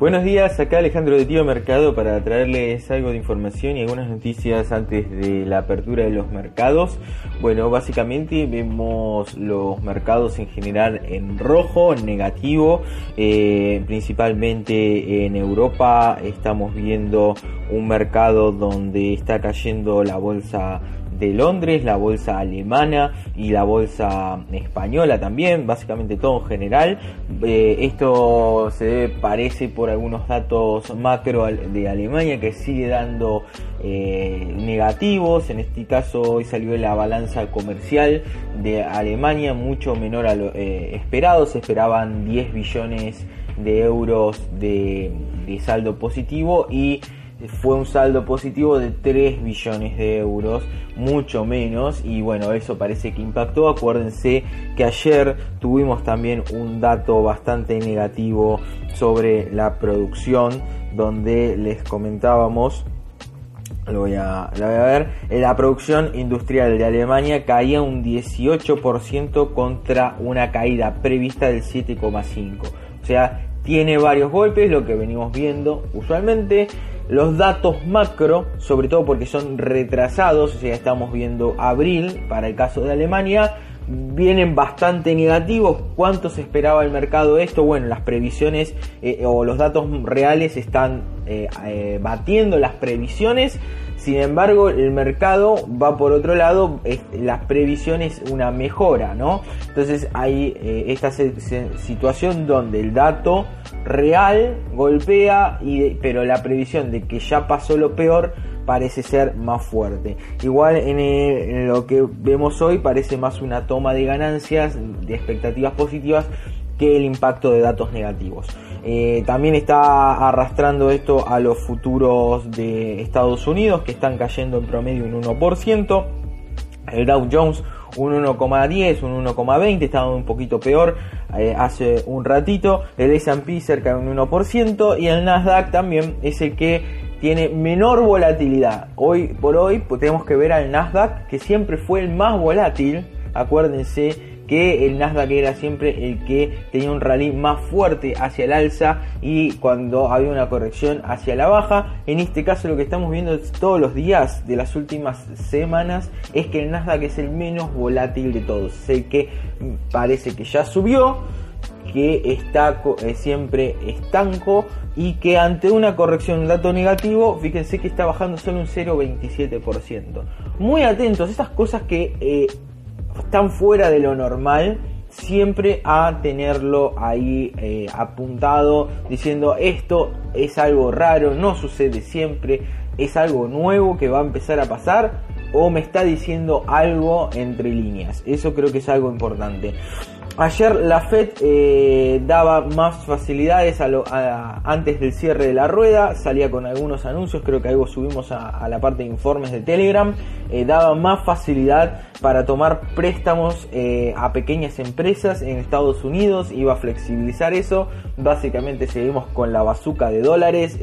Buenos días, acá Alejandro de Tío Mercado para traerles algo de información y algunas noticias antes de la apertura de los mercados. Bueno, básicamente vemos los mercados en general en rojo, en negativo, eh, principalmente en Europa estamos viendo un mercado donde está cayendo la bolsa de Londres, la bolsa alemana y la bolsa española también, básicamente todo en general. Eh, esto se parece por algunos datos macro de Alemania que sigue dando eh, negativos. En este caso hoy salió la balanza comercial de Alemania mucho menor a lo eh, esperado. Se esperaban 10 billones de euros de, de saldo positivo y fue un saldo positivo de 3 billones de euros, mucho menos, y bueno, eso parece que impactó. Acuérdense que ayer tuvimos también un dato bastante negativo sobre la producción, donde les comentábamos lo voy, a, voy a ver. La producción industrial de Alemania caía un 18% contra una caída prevista del 7,5%. O sea, tiene varios golpes, lo que venimos viendo usualmente. Los datos macro, sobre todo porque son retrasados, o sea, estamos viendo abril para el caso de Alemania, vienen bastante negativos. ¿Cuánto se esperaba el mercado esto? Bueno, las previsiones eh, o los datos reales están eh, eh, batiendo las previsiones. Sin embargo, el mercado va por otro lado, las previsiones una mejora, ¿no? Entonces hay esta situación donde el dato real golpea, y, pero la previsión de que ya pasó lo peor parece ser más fuerte. Igual en, lo que vemos hoy parece más una toma de ganancias, de expectativas positivas, que el impacto de datos negativos. Eh, también está arrastrando esto a los futuros de Estados Unidos que están cayendo en promedio un 1%. El Dow Jones un 1,10, un 1,20, estaba un poquito peor eh, hace un ratito, el S&P cerca de un 1% y el Nasdaq también es el que tiene menor volatilidad. Hoy por hoy pues, tenemos que ver al Nasdaq que siempre fue el más volátil, acuérdense que el Nasdaq era siempre el que tenía un rally más fuerte hacia el alza y cuando había una corrección hacia la baja. En este caso lo que estamos viendo todos los días de las últimas semanas es que el Nasdaq es el menos volátil de todos. Sé que parece que ya subió que está eh, siempre estanco y que ante una corrección un dato negativo, fíjense que está bajando solo un 0,27%. Muy atentos, estas cosas que eh, están fuera de lo normal, siempre a tenerlo ahí eh, apuntado, diciendo esto es algo raro, no sucede siempre, es algo nuevo que va a empezar a pasar o me está diciendo algo entre líneas. Eso creo que es algo importante. Ayer la Fed eh, daba más facilidades a antes del cierre de la rueda, salía con algunos anuncios, creo que algo subimos a, la parte de informes de Telegram, eh, daba más facilidad para tomar préstamos eh, a pequeñas empresas en Estados Unidos, iba a flexibilizar eso, básicamente seguimos con la bazuca de dólares,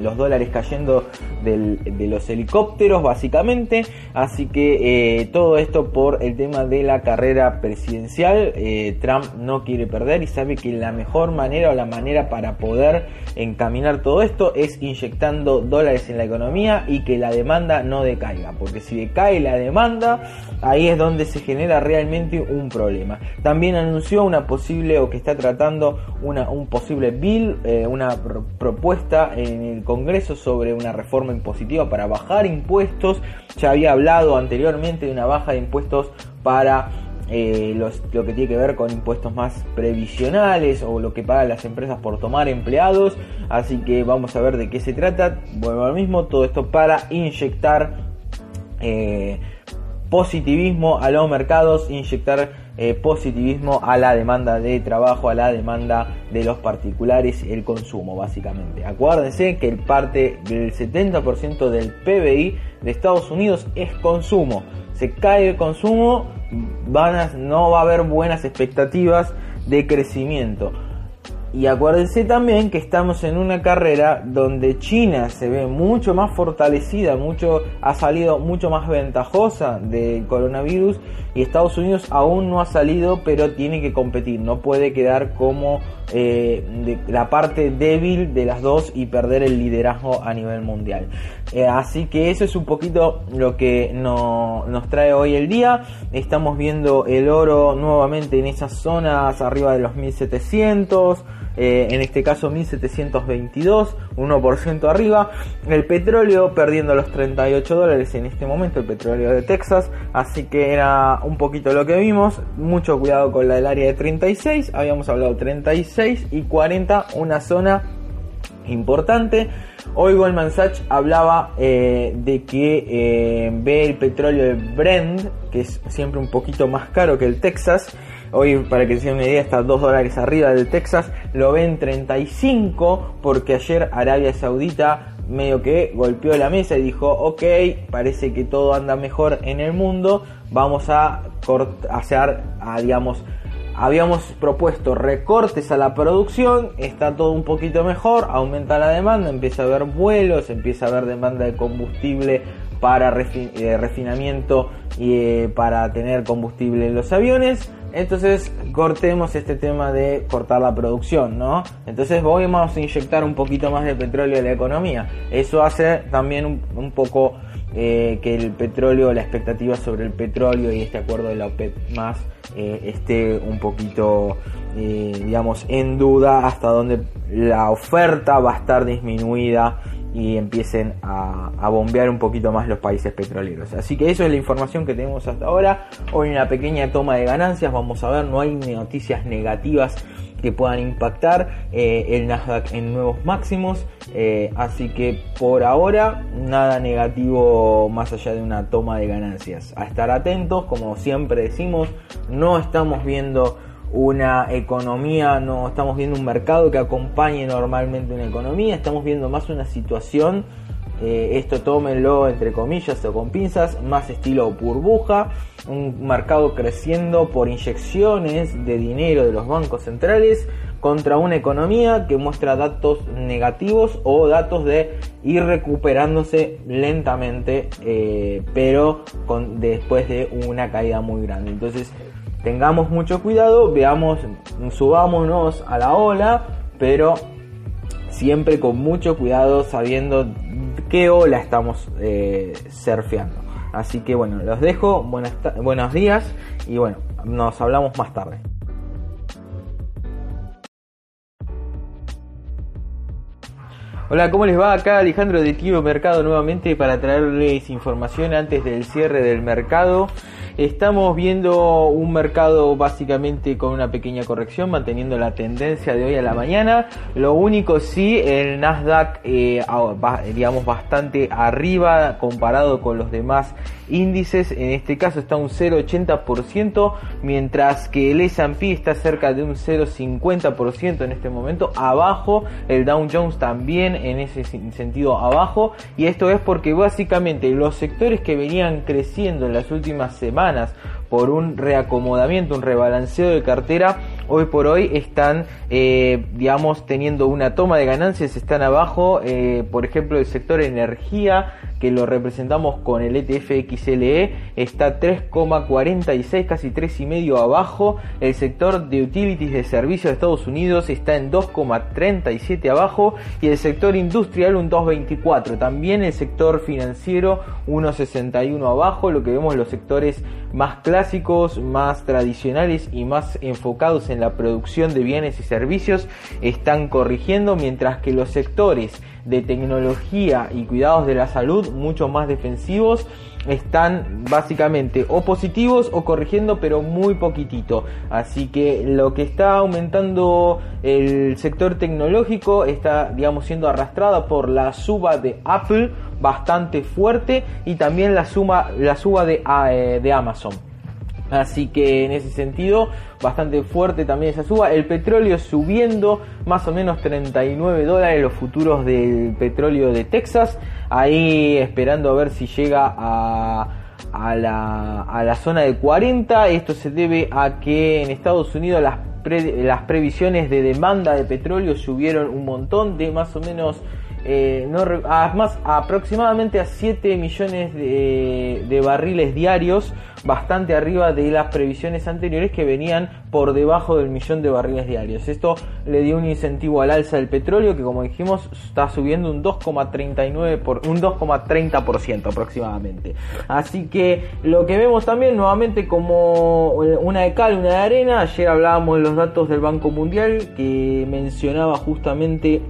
los dólares cayendo de los helicópteros básicamente, así que todo esto por el tema de la carrera presidencial. Eh, Trump no quiere perder y sabe que la mejor manera o la manera para poder encaminar todo esto es inyectando dólares en la economía y que la demanda no decaiga, porque si decae la demanda, ahí es donde se genera realmente un problema. También anunció una posible o que está tratando una, un posible bill, eh, una propuesta en el Congreso sobre una reforma impositiva para bajar impuestos. Ya había hablado anteriormente de una baja de impuestos para eh, lo que tiene que ver con impuestos más previsionales o lo que pagan las empresas por tomar empleados. Así que vamos a ver de qué se trata. Bueno, lo mismo, todo esto para inyectar eh, positivismo a los mercados, inyectar eh, positivismo a la demanda de trabajo, a la demanda de los particulares, el consumo básicamente. Acuérdense que el parte del 70% del PBI de Estados Unidos es consumo. Se cae el consumo, van no va a haber buenas expectativas de crecimiento. Y acuérdense también que estamos en una carrera donde China se ve mucho más fortalecida, mucho, ha salido mucho más ventajosa del coronavirus y Estados Unidos aún no ha salido, pero tiene que competir, no puede quedar como eh, de la parte débil de las dos y perder el liderazgo a nivel mundial. Eh, así que eso es un poquito lo que nos trae hoy el día. Estamos viendo el oro nuevamente en esas zonas arriba de los 1700. Eh, en este caso 1722, 1% arriba. El petróleo perdiendo los 38 dólares en este momento, el petróleo de Texas. Así que era un poquito lo que vimos. Mucho cuidado con la del área de 36. Habíamos hablado 36 y 40, una zona importante. Hoy Goldman Sachs hablaba eh, de que eh, ve el petróleo de Brent, que es siempre un poquito más caro que el Texas. Hoy, para que se den una idea, está 2 dólares arriba del Texas. Lo ven 35 porque ayer Arabia Saudita medio que golpeó la mesa y dijo, ok, parece que todo anda mejor en el mundo, vamos a hacer, digamos, habíamos propuesto recortes a la producción, está todo un poquito mejor, aumenta la demanda, empieza a haber vuelos, empieza a haber demanda de combustible para eh, refinamiento y eh, para tener combustible en los aviones. Entonces cortemos este tema de cortar la producción, ¿no? Entonces vamos a inyectar un poquito más de petróleo en la economía. Eso hace también un, poco eh, que el petróleo, la expectativa sobre el petróleo y este acuerdo de la OPEP más esté un poquito, digamos, en duda hasta donde la oferta va a estar disminuida y empiecen a, bombear un poquito más los países petroleros. Así que eso es la información que tenemos hasta ahora. Hoy una pequeña toma de ganancias, vamos a ver, no hay noticias negativas que puedan impactar eh, el Nasdaq en nuevos máximos. Eh, así que por ahora nada negativo más allá de una toma de ganancias. A estar atentos, como siempre decimos, no estamos viendo una economía, no estamos viendo un mercado que acompañe normalmente una economía, estamos viendo más una situación, eh, esto tómenlo entre comillas o con pinzas, más estilo burbuja, un mercado creciendo por inyecciones de dinero de los bancos centrales contra una economía que muestra datos negativos o datos de ir recuperándose lentamente, eh, pero después de una caída muy grande. Entonces, tengamos mucho cuidado, veamos, subámonos a la ola, pero siempre con mucho cuidado sabiendo qué ola estamos eh, surfeando. Así que bueno, los dejo, buenos días y bueno, nos hablamos más tarde. Hola, ¿cómo les va? Acá Alejandro de Tío Mercado nuevamente para traerles información antes del cierre del mercado. Estamos viendo un mercado básicamente con una pequeña corrección, manteniendo la tendencia de hoy a la mañana. Lo único sí, el Nasdaq, eh, digamos, bastante arriba comparado con los demás índices. En este caso está un 0,80%, mientras que el S&P está cerca de un 0,50% en este momento. Abajo, el Dow Jones también en ese sentido abajo. Y esto es porque básicamente los sectores que venían creciendo en las últimas semanas, por un reacomodamiento, un rebalanceo de cartera, hoy por hoy están, eh, digamos, teniendo una toma de ganancias, están abajo, eh, por ejemplo, el sector energía, que lo representamos con el ETF XLE, está 3,46, casi 3,5 abajo. El sector de utilities de servicios de Estados Unidos está en 2,37 abajo y el sector industrial un 2,24. También el sector financiero 1,61 abajo, lo que vemos los sectores más clásicos, más tradicionales y más enfocados en la producción de bienes y servicios están corrigiendo, mientras que los sectores de tecnología y cuidados de la salud mucho más defensivos están básicamente o positivos o corrigiendo pero muy poquitito. Así que lo que está aumentando el sector tecnológico está digamos siendo arrastrada por la suba de Apple bastante fuerte y también la suma la suba de, eh, de Amazon Así que en ese sentido, bastante fuerte también esa suba. El petróleo subiendo más o menos 39 dólares los futuros del petróleo de Texas. Ahí esperando a ver si llega a, a, la, a la zona de 40. Esto se debe a que en Estados Unidos las, las previsiones de demanda de petróleo subieron un montón de más o menos eh, más aproximadamente a 7 millones de, barriles diarios, bastante arriba de las previsiones anteriores que venían por debajo del millón de barriles diarios. Esto le dio un incentivo al alza del petróleo que como dijimos está subiendo un 2,39 por un 2,30% aproximadamente. Así que lo que vemos también nuevamente como una de cal, una de arena, ayer hablábamos de los datos del Banco Mundial que mencionaba justamente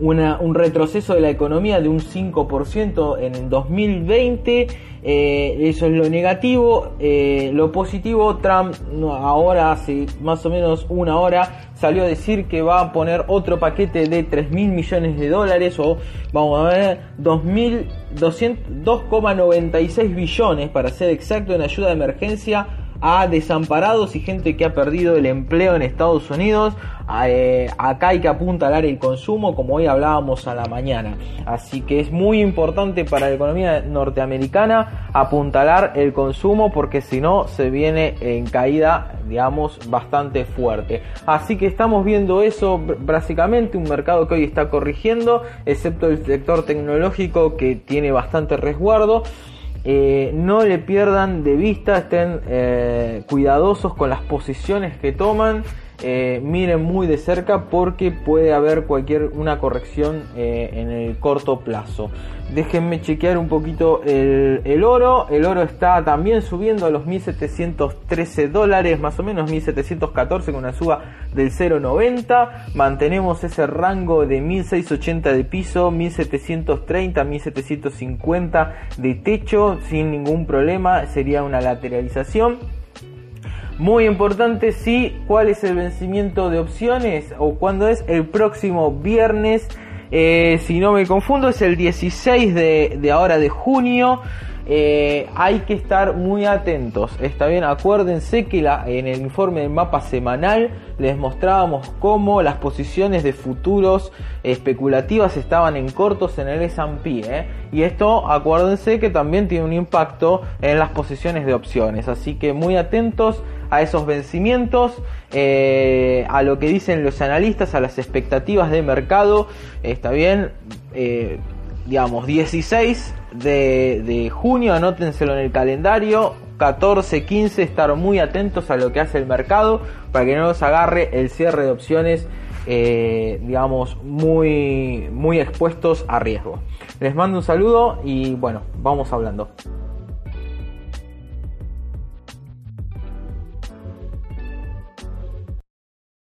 un retroceso de la economía de un 5% en 2020. Eh, eso es lo negativo. Eh, lo positivo, Trump ahora hace más o menos una hora salió a decir que va a poner otro paquete de 3 mil millones de dólares o vamos a ver 2,96 billones para ser exacto en ayuda de emergencia a desamparados y gente que ha perdido el empleo en Estados Unidos. Eh, acá hay que apuntalar el consumo, como hoy hablábamos a la mañana. Así que es muy importante para la economía norteamericana apuntalar el consumo, porque si no se viene en caída, digamos, bastante fuerte. Así que estamos viendo eso básicamente, un mercado que hoy está corrigiendo, excepto el sector tecnológico que tiene bastante resguardo. Eh, no le pierdan de vista, estén eh, cuidadosos con las posiciones que toman. Eh, miren muy de cerca porque puede haber cualquier una corrección eh, en el corto plazo. Déjenme chequear un poquito el, oro. El oro está también subiendo a los 1713 dólares, más o menos 1714 con una suba del 0,90. Mantenemos ese rango de 1680 de piso, 1730, 1750 de techo sin ningún problema. Sería una lateralización. Muy importante, sí, cuál es el vencimiento de opciones o cuándo es el próximo viernes. Eh, si no me confundo, es el 16 de, ahora de junio. Eh, hay que estar muy atentos. Está bien, acuérdense que en el informe del mapa semanal les mostrábamos cómo las posiciones de futuros especulativas estaban en cortos en el S&P. ¿eh? Y esto, acuérdense que también tiene un impacto en las posiciones de opciones. Así que muy atentos a esos vencimientos, eh, a lo que dicen los analistas, a las expectativas de mercado. Está bien, digamos, 16 de, junio, anótenselo en el calendario. 14, 15, estar muy atentos a lo que hace el mercado para que no nos agarre el cierre de opciones, eh, digamos, muy, muy expuestos a riesgo. Les mando un saludo y bueno, vamos hablando.